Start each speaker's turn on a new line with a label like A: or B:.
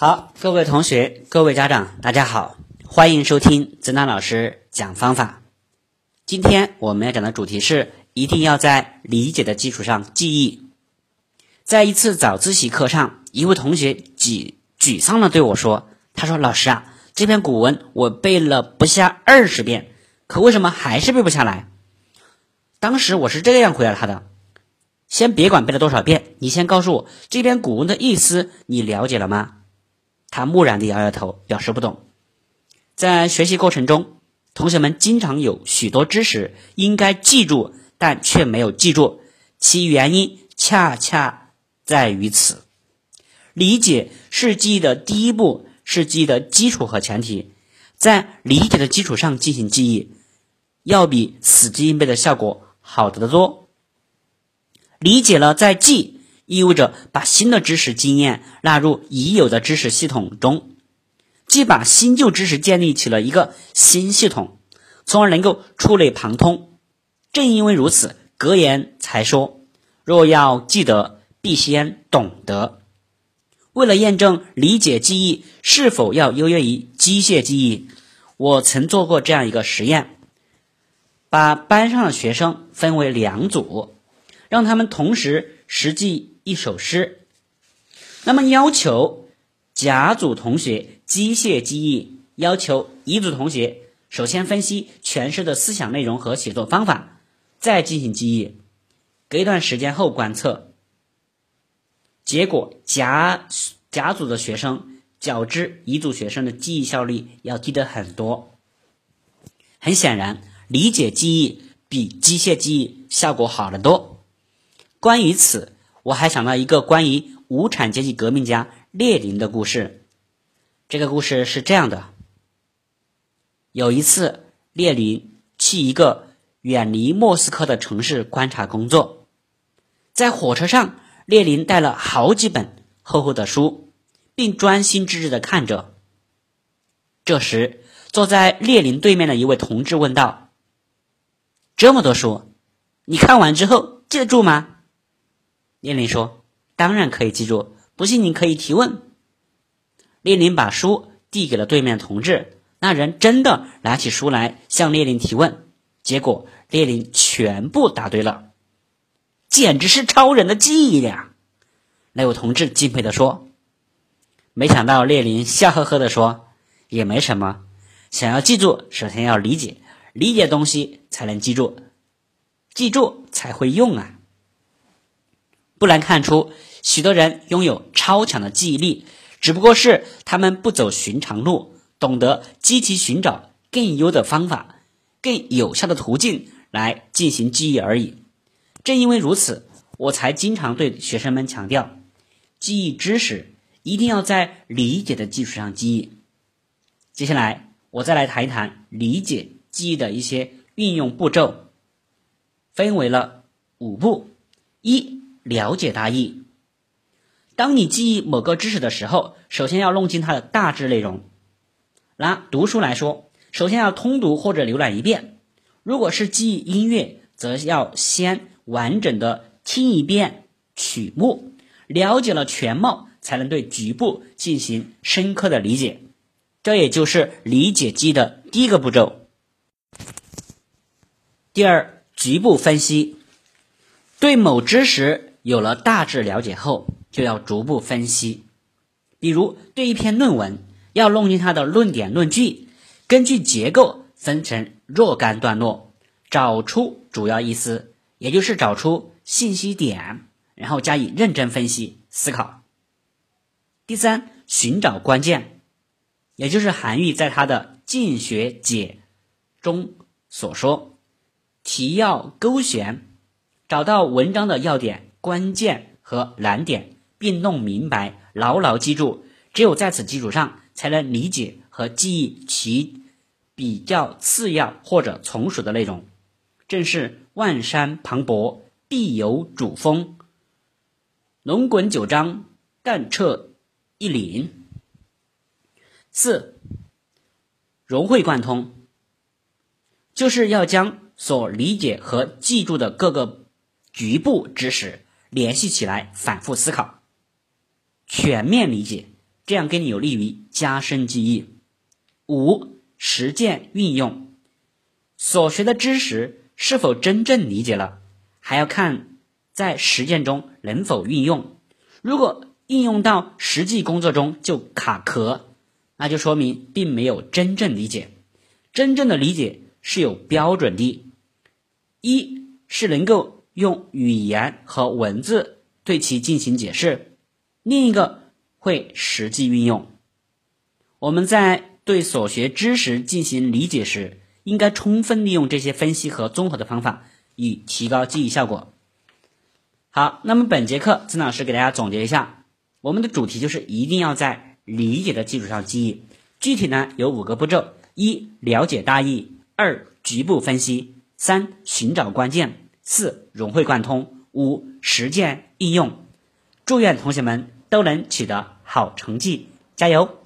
A: 好，各位同学、各位家长，大家好，欢迎收听曾丹老师讲方法。今天我们要讲的主题是，一定要在理解的基础上记忆。在一次早自习课上，一位同学沮沮丧的对我说：“他说老师啊，这篇古文我背了不下二十遍，可为什么还是背不下来？”当时我是这样回答他的：“先别管背了多少遍，你先告诉我这篇古文的意思，你了解了吗？”他木然地摇摇头，表示不懂。在学习过程中，同学们经常有许多知识应该记住，但却没有记住，其原因恰恰在于此。理解是记忆的第一步，是记忆的基础和前提。在理解的基础上进行记忆，要比死记硬背的效果好得多。理解了再记。意味着把新的知识经验纳入已有的知识系统中，既把新旧知识建立起了一个新系统，从而能够触类旁通。正因为如此，格言才说：“若要记得，必先懂得。”为了验证理解记忆是否要优越于机械记忆，我曾做过这样一个实验：把班上的学生分为两组，让他们同时实际。一首诗，那么要求甲组同学机械记忆，要求乙组同学首先分析全诗的思想内容和写作方法，再进行记忆。隔一段时间后观测，结果甲甲组的学生较之乙组学生的记忆效率要低得很多。很显然，理解记忆比机械记忆效果好得多。关于此。我还想到一个关于无产阶级革命家列宁的故事。这个故事是这样的：有一次，列宁去一个远离莫斯科的城市观察工作，在火车上，列宁带了好几本厚厚的书，并专心致志的看着。这时，坐在列宁对面的一位同志问道：“这么多书，你看完之后记得住吗？”列宁说：“当然可以记住，不信你可以提问。”列宁把书递给了对面同志，那人真的拿起书来向列宁提问，结果列宁全部答对了，简直是超人的记忆力啊！那位同志敬佩地说：“没想到列宁笑呵呵地说，也没什么，想要记住，首先要理解，理解东西才能记住，记住才会用啊。”不难看出，许多人拥有超强的记忆力，只不过是他们不走寻常路，懂得积极寻找更优的方法、更有效的途径来进行记忆而已。正因为如此，我才经常对学生们强调，记忆知识一定要在理解的基础上记忆。接下来，我再来谈一谈理解记忆的一些运用步骤，分为了五步：一。了解大意。当你记忆某个知识的时候，首先要弄清它的大致内容。拿读书来说，首先要通读或者浏览一遍。如果是记忆音乐，则要先完整的听一遍曲目，了解了全貌，才能对局部进行深刻的理解。这也就是理解记忆的第一个步骤。第二，局部分析，对某知识。有了大致了解后，就要逐步分析。比如，对一篇论文，要弄清它的论点论据，根据结构分成若干段落，找出主要意思，也就是找出信息点，然后加以认真分析思考。第三，寻找关键，也就是韩愈在他的《进学解》中所说：“提要勾选，找到文章的要点。”关键和难点，并弄明白，牢牢记住。只有在此基础上，才能理解和记忆其比较次要或者从属的内容。正是万山磅礴，必有主峰；龙滚九章，干彻一岭。四，融会贯通，就是要将所理解和记住的各个局部知识。联系起来，反复思考，全面理解，这样给你有利于加深记忆。五、实践运用，所学的知识是否真正理解了，还要看在实践中能否运用。如果应用到实际工作中就卡壳，那就说明并没有真正理解。真正的理解是有标准的，一是能够用语言和文字对其进行解释，另一个会实际运用。我们在对所学知识进行理解时，应该充分利用这些分析和综合的方法，以提高记忆效果。好，那么本节课曾老师给大家总结一下，我们的主题就是一定要在理解的基础上记忆。具体呢有五个步骤：一、了解大意；二、局部分析；三、寻找关键；四、融会贯通；五、实践应用。祝愿同学们都能取得好成绩，加油！